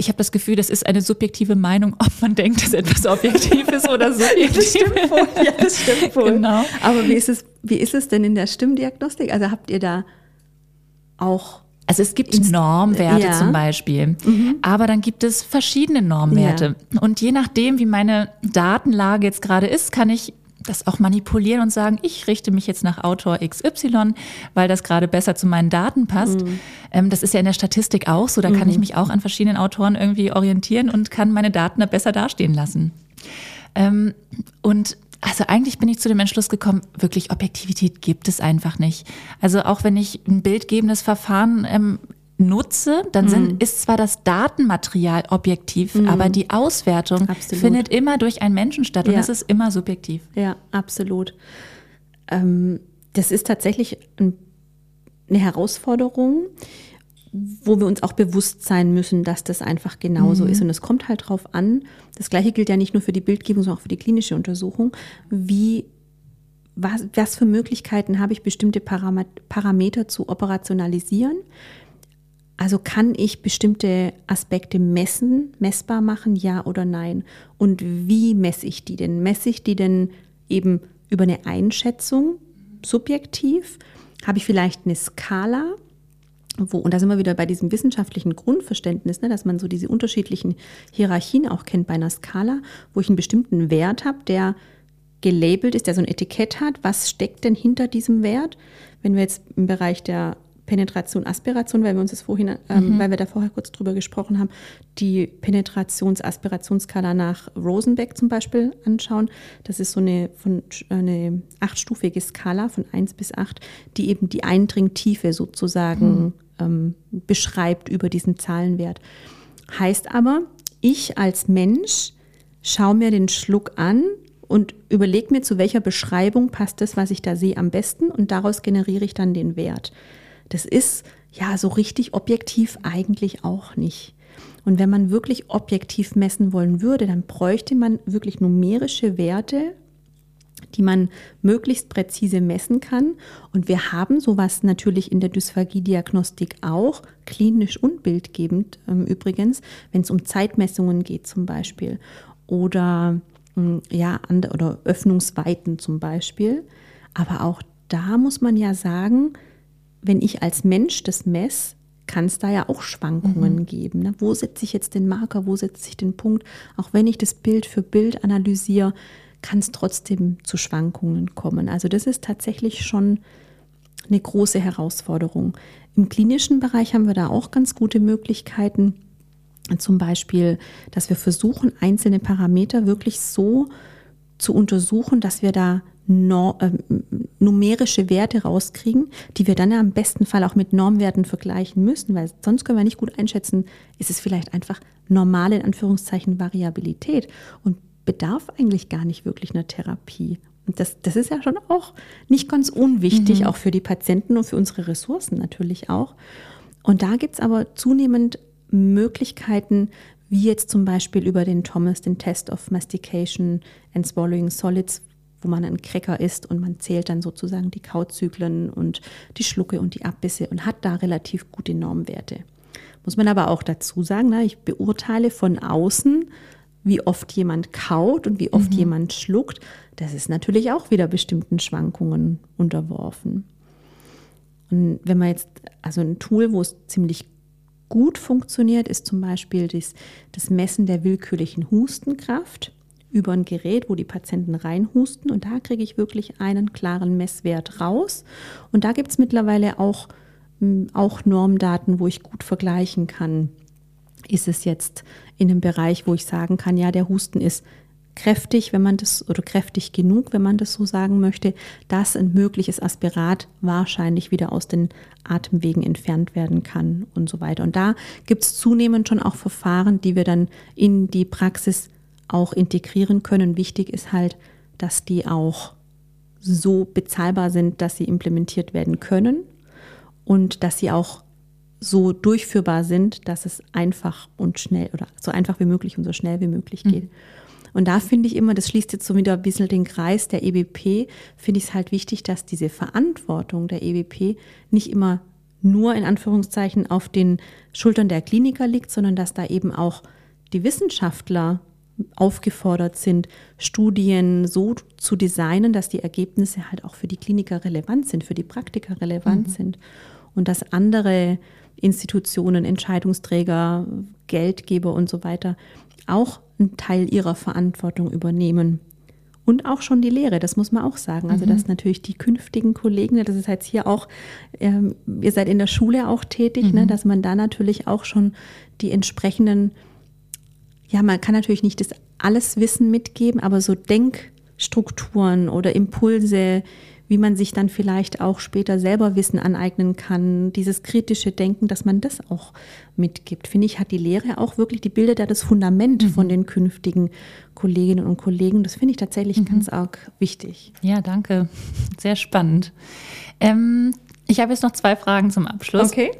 ich habe das Gefühl, das ist eine subjektive Meinung, ob man denkt, dass etwas objektiv ist oder subjektiv. [LAUGHS] das stimmt wohl. Ja, das stimmt wohl. Genau. Aber wie ist es, wie ist es denn in der Stimmdiagnostik? Also habt ihr da auch also es gibt Normwerte ja. zum Beispiel, mhm. aber dann gibt es verschiedene Normwerte. Ja. Und je nachdem, wie meine Datenlage jetzt gerade ist, kann ich das auch manipulieren und sagen, ich richte mich jetzt nach Autor XY, weil das gerade besser zu meinen Daten passt. Mhm. Ähm, das ist ja in der Statistik auch so. Da kann ich mhm. mich auch an verschiedenen Autoren irgendwie orientieren und kann meine Daten da besser dastehen lassen. Ähm, und also eigentlich bin ich zu dem Entschluss gekommen, wirklich Objektivität gibt es einfach nicht. Also auch wenn ich ein bildgebendes Verfahren ähm, nutze, dann sind, mhm. ist zwar das Datenmaterial objektiv, mhm. aber die Auswertung absolut. findet immer durch einen Menschen statt und es ist immer subjektiv. Ja, absolut. Ähm, das ist tatsächlich ein, eine Herausforderung, wo wir uns auch bewusst sein müssen, dass das einfach genauso mhm. ist. Und es kommt halt darauf an, das Gleiche gilt ja nicht nur für die Bildgebung, sondern auch für die klinische Untersuchung, wie was, was für Möglichkeiten habe ich, bestimmte Parameter zu operationalisieren? Also kann ich bestimmte Aspekte messen, messbar machen, ja oder nein? Und wie messe ich die denn? Messe ich die denn eben über eine Einschätzung, subjektiv? Habe ich vielleicht eine Skala? Wo, und da sind wir wieder bei diesem wissenschaftlichen Grundverständnis, ne, dass man so diese unterschiedlichen Hierarchien auch kennt bei einer Skala, wo ich einen bestimmten Wert habe, der gelabelt ist, der so ein Etikett hat. Was steckt denn hinter diesem Wert? Wenn wir jetzt im Bereich der Penetration, Aspiration, weil wir uns das vorhin, ähm, mhm. weil wir da vorher kurz drüber gesprochen haben, die Penetrations-Aspirationsskala nach Rosenbeck zum Beispiel anschauen. Das ist so eine, von, eine achtstufige Skala von 1 bis 8, die eben die Eindringtiefe sozusagen mhm. ähm, beschreibt über diesen Zahlenwert. Heißt aber, ich als Mensch schaue mir den Schluck an und überlege mir, zu welcher Beschreibung passt das, was ich da sehe, am besten und daraus generiere ich dann den Wert. Das ist ja so richtig objektiv eigentlich auch nicht. Und wenn man wirklich objektiv messen wollen würde, dann bräuchte man wirklich numerische Werte, die man möglichst präzise messen kann. Und wir haben sowas natürlich in der Dysphagie-Diagnostik auch, klinisch und bildgebend ähm, übrigens, wenn es um Zeitmessungen geht zum Beispiel oder, ähm, ja, oder Öffnungsweiten zum Beispiel. Aber auch da muss man ja sagen, wenn ich als Mensch das messe, kann es da ja auch Schwankungen mhm. geben. Ne? Wo setze ich jetzt den Marker, wo setze ich den Punkt? Auch wenn ich das Bild für Bild analysiere, kann es trotzdem zu Schwankungen kommen. Also das ist tatsächlich schon eine große Herausforderung. Im klinischen Bereich haben wir da auch ganz gute Möglichkeiten. Zum Beispiel, dass wir versuchen, einzelne Parameter wirklich so zu untersuchen, dass wir da no, äh, numerische Werte rauskriegen, die wir dann ja im besten Fall auch mit Normwerten vergleichen müssen, weil sonst können wir nicht gut einschätzen, ist es vielleicht einfach normale, in Anführungszeichen, Variabilität und bedarf eigentlich gar nicht wirklich einer Therapie. Und das, das ist ja schon auch nicht ganz unwichtig, mhm. auch für die Patienten und für unsere Ressourcen natürlich auch. Und da gibt es aber zunehmend Möglichkeiten, wie jetzt zum Beispiel über den Thomas, den Test of Mastication and Swallowing Solids, wo man einen Cracker isst und man zählt dann sozusagen die Kauzyklen und die Schlucke und die Abbisse und hat da relativ gute Normwerte. Muss man aber auch dazu sagen, na, ich beurteile von außen, wie oft jemand kaut und wie oft mhm. jemand schluckt. Das ist natürlich auch wieder bestimmten Schwankungen unterworfen. Und wenn man jetzt, also ein Tool, wo es ziemlich gut funktioniert, ist zum Beispiel das, das Messen der willkürlichen Hustenkraft über ein Gerät, wo die Patienten reinhusten. Und da kriege ich wirklich einen klaren Messwert raus. Und da gibt es mittlerweile auch, hm, auch Normdaten, wo ich gut vergleichen kann. Ist es jetzt in einem Bereich, wo ich sagen kann, ja, der Husten ist kräftig, wenn man das, oder kräftig genug, wenn man das so sagen möchte, dass ein mögliches Aspirat wahrscheinlich wieder aus den Atemwegen entfernt werden kann und so weiter. Und da gibt es zunehmend schon auch Verfahren, die wir dann in die Praxis auch integrieren können. Wichtig ist halt, dass die auch so bezahlbar sind, dass sie implementiert werden können und dass sie auch so durchführbar sind, dass es einfach und schnell oder so einfach wie möglich und so schnell wie möglich geht. Mhm. Und da finde ich immer, das schließt jetzt so wieder ein bisschen den Kreis der EBP, finde ich es halt wichtig, dass diese Verantwortung der EBP nicht immer nur in Anführungszeichen auf den Schultern der Kliniker liegt, sondern dass da eben auch die Wissenschaftler aufgefordert sind, Studien so zu designen, dass die Ergebnisse halt auch für die Kliniker relevant sind, für die Praktiker relevant mhm. sind und dass andere Institutionen, Entscheidungsträger, Geldgeber und so weiter auch einen Teil ihrer Verantwortung übernehmen und auch schon die Lehre, das muss man auch sagen. Also, dass mhm. natürlich die künftigen Kollegen, das ist jetzt hier auch, ähm, ihr seid in der Schule auch tätig, ne, mhm. ne, dass man da natürlich auch schon die entsprechenden, ja, man kann natürlich nicht das alles Wissen mitgeben, aber so Denkstrukturen oder Impulse, wie man sich dann vielleicht auch später selber Wissen aneignen kann, dieses kritische Denken, dass man das auch mitgibt. Finde ich, hat die Lehre auch wirklich, die bildet ja das Fundament mhm. von den künftigen Kolleginnen und Kollegen. Das finde ich tatsächlich mhm. ganz arg wichtig. Ja, danke. Sehr spannend. Ähm, ich habe jetzt noch zwei Fragen zum Abschluss. Okay.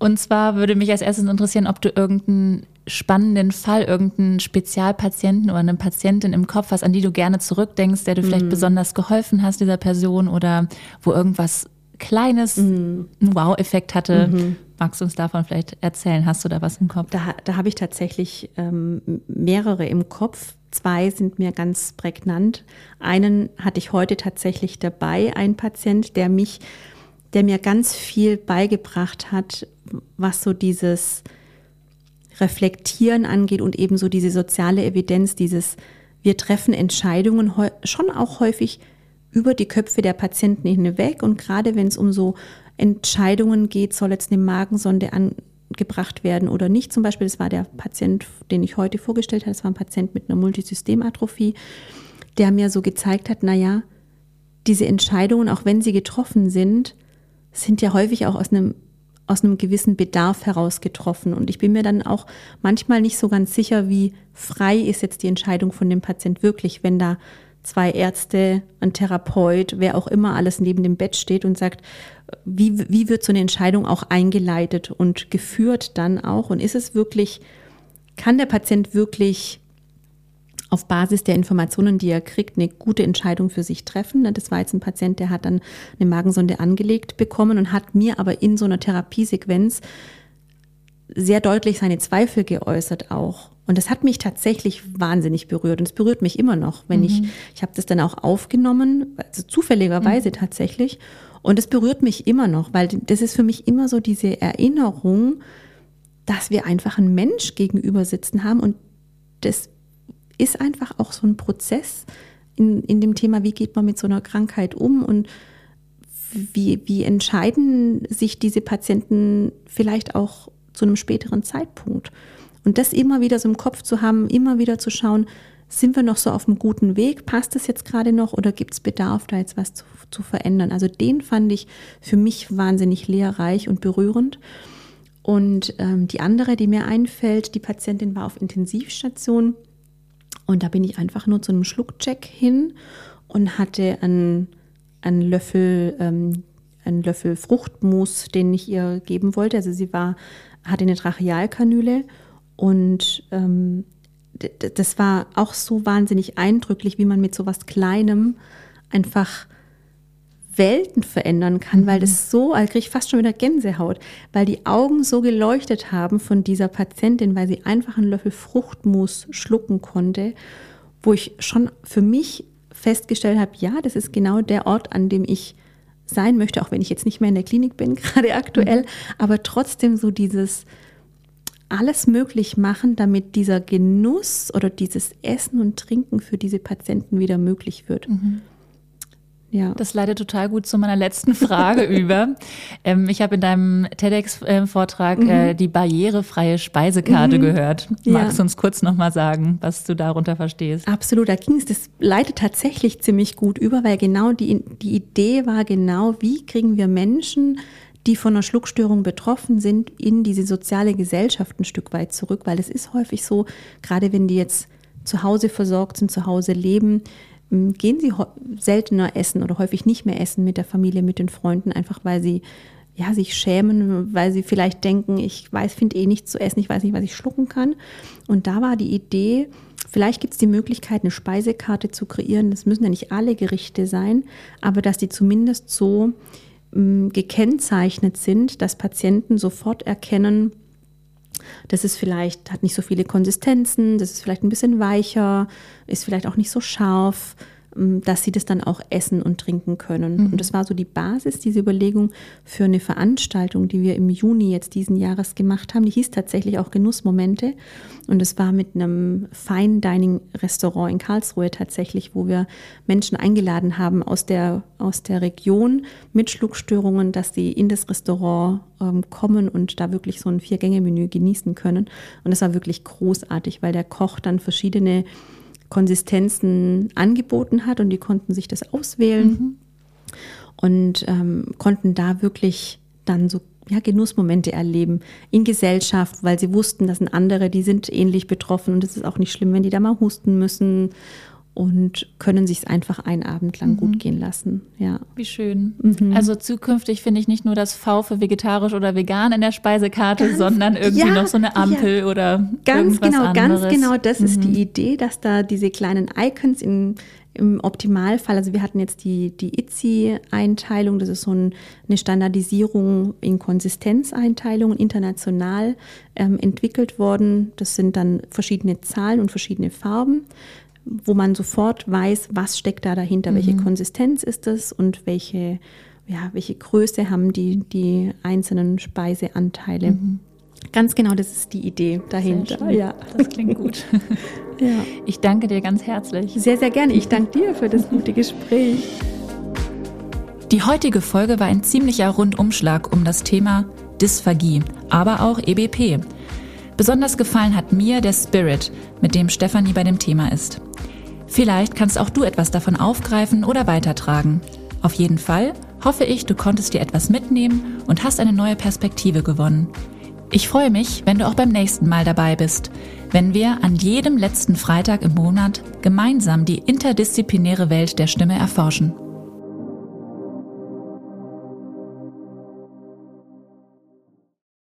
Und zwar würde mich als erstes interessieren, ob du irgendeinen spannenden Fall, irgendeinen Spezialpatienten oder eine Patientin im Kopf hast, an die du gerne zurückdenkst, der du vielleicht mm. besonders geholfen hast, dieser Person oder wo irgendwas Kleines mm. einen Wow-Effekt hatte. Mm Magst du uns davon vielleicht erzählen? Hast du da was im Kopf? Da, da habe ich tatsächlich ähm, mehrere im Kopf. Zwei sind mir ganz prägnant. Einen hatte ich heute tatsächlich dabei, ein Patient, der mich, der mir ganz viel beigebracht hat, was so dieses Reflektieren angeht und ebenso diese soziale Evidenz, dieses wir treffen Entscheidungen schon auch häufig über die Köpfe der Patienten hinweg und gerade wenn es um so Entscheidungen geht, soll jetzt eine Magensonde angebracht werden oder nicht. Zum Beispiel, das war der Patient, den ich heute vorgestellt habe, das war ein Patient mit einer Multisystematrophie, der mir so gezeigt hat, naja, diese Entscheidungen, auch wenn sie getroffen sind, sind ja häufig auch aus einem aus einem gewissen Bedarf heraus getroffen. Und ich bin mir dann auch manchmal nicht so ganz sicher, wie frei ist jetzt die Entscheidung von dem Patient wirklich, wenn da zwei Ärzte, ein Therapeut, wer auch immer alles neben dem Bett steht und sagt, wie, wie wird so eine Entscheidung auch eingeleitet und geführt dann auch? Und ist es wirklich, kann der Patient wirklich auf Basis der Informationen, die er kriegt, eine gute Entscheidung für sich treffen. Das war jetzt ein Patient, der hat dann eine Magensonde angelegt bekommen und hat mir aber in so einer Therapiesequenz sehr deutlich seine Zweifel geäußert auch. Und das hat mich tatsächlich wahnsinnig berührt und es berührt mich immer noch, wenn mhm. ich, ich habe das dann auch aufgenommen, also zufälligerweise mhm. tatsächlich. Und es berührt mich immer noch, weil das ist für mich immer so diese Erinnerung, dass wir einfach einen Mensch gegenüber sitzen haben und das ist einfach auch so ein Prozess in, in dem Thema, wie geht man mit so einer Krankheit um und wie, wie entscheiden sich diese Patienten vielleicht auch zu einem späteren Zeitpunkt. Und das immer wieder so im Kopf zu haben, immer wieder zu schauen, sind wir noch so auf einem guten Weg? Passt es jetzt gerade noch oder gibt es Bedarf, da jetzt was zu, zu verändern? Also den fand ich für mich wahnsinnig lehrreich und berührend. Und ähm, die andere, die mir einfällt, die Patientin war auf Intensivstation und da bin ich einfach nur zu einem Schluckcheck hin und hatte einen, einen Löffel, ähm, einen Löffel Fruchtmus, den ich ihr geben wollte. Also sie war, hatte eine Trachealkanüle und ähm, das war auch so wahnsinnig eindrücklich, wie man mit so was Kleinem einfach Welten verändern kann, weil das mhm. so, also kriege ich fast schon wieder Gänsehaut, weil die Augen so geleuchtet haben von dieser Patientin, weil sie einfach einen Löffel Fruchtmus schlucken konnte, wo ich schon für mich festgestellt habe, ja, das ist genau der Ort, an dem ich sein möchte, auch wenn ich jetzt nicht mehr in der Klinik bin, [LAUGHS] gerade aktuell, mhm. aber trotzdem so dieses alles möglich machen, damit dieser Genuss oder dieses Essen und Trinken für diese Patienten wieder möglich wird. Mhm. Ja. Das leitet total gut zu meiner letzten Frage [LAUGHS] über. Ähm, ich habe in deinem TEDx-Vortrag mhm. äh, die barrierefreie Speisekarte mhm. gehört. Magst ja. du uns kurz nochmal sagen, was du darunter verstehst? Absolut, da ging es, das leitet tatsächlich ziemlich gut über, weil genau die, die Idee war genau, wie kriegen wir Menschen, die von einer Schluckstörung betroffen sind, in diese soziale Gesellschaft ein Stück weit zurück, weil es ist häufig so, gerade wenn die jetzt zu Hause versorgt sind, zu Hause leben, gehen sie seltener essen oder häufig nicht mehr essen mit der Familie, mit den Freunden, einfach weil sie ja, sich schämen, weil sie vielleicht denken, ich weiß, finde eh nichts zu essen, ich weiß nicht, was ich schlucken kann. Und da war die Idee, vielleicht gibt es die Möglichkeit, eine Speisekarte zu kreieren. Das müssen ja nicht alle Gerichte sein, aber dass die zumindest so mh, gekennzeichnet sind, dass Patienten sofort erkennen, das ist vielleicht, hat nicht so viele Konsistenzen, das ist vielleicht ein bisschen weicher, ist vielleicht auch nicht so scharf. Ähm, dass sie das dann auch essen und trinken können. Mhm. Und das war so die Basis, diese Überlegung für eine Veranstaltung, die wir im Juni jetzt diesen Jahres gemacht haben. Die hieß tatsächlich auch Genussmomente. Und es war mit einem Fine Dining Restaurant in Karlsruhe tatsächlich, wo wir Menschen eingeladen haben aus der, aus der Region mit Schluckstörungen, dass sie in das Restaurant ähm, kommen und da wirklich so ein Vier-Gänge-Menü genießen können. Und das war wirklich großartig, weil der Koch dann verschiedene Konsistenzen angeboten hat und die konnten sich das auswählen mhm. und ähm, konnten da wirklich dann so ja, Genussmomente erleben in Gesellschaft, weil sie wussten, das sind andere, die sind ähnlich betroffen und es ist auch nicht schlimm, wenn die da mal husten müssen und können sich es einfach einen Abend lang mhm. gut gehen lassen. Ja. Wie schön. Mhm. Also zukünftig finde ich nicht nur das V für vegetarisch oder vegan in der Speisekarte, ganz, sondern irgendwie ja, noch so eine Ampel ja. oder ganz genau, anderes. ganz genau. Das mhm. ist die mhm. Idee, dass da diese kleinen Icons in im Optimalfall, also wir hatten jetzt die, die ITSI-Einteilung, das ist so ein, eine Standardisierung in Konsistenzeinteilungen, international ähm, entwickelt worden. Das sind dann verschiedene Zahlen und verschiedene Farben wo man sofort weiß, was steckt da dahinter, mhm. welche Konsistenz ist es und welche, ja, welche Größe haben die, die einzelnen Speiseanteile. Mhm. Ganz genau, das ist die Idee dahinter. Ja. [LAUGHS] Das klingt gut. [LAUGHS] ja. Ich danke dir ganz herzlich. Sehr, sehr gerne. Ich [LAUGHS] danke dir für das gute Gespräch. Die heutige Folge war ein ziemlicher Rundumschlag um das Thema Dysphagie, aber auch EBP. Besonders gefallen hat mir der Spirit, mit dem Stefanie bei dem Thema ist. Vielleicht kannst auch du etwas davon aufgreifen oder weitertragen. Auf jeden Fall hoffe ich, du konntest dir etwas mitnehmen und hast eine neue Perspektive gewonnen. Ich freue mich, wenn du auch beim nächsten Mal dabei bist, wenn wir an jedem letzten Freitag im Monat gemeinsam die interdisziplinäre Welt der Stimme erforschen.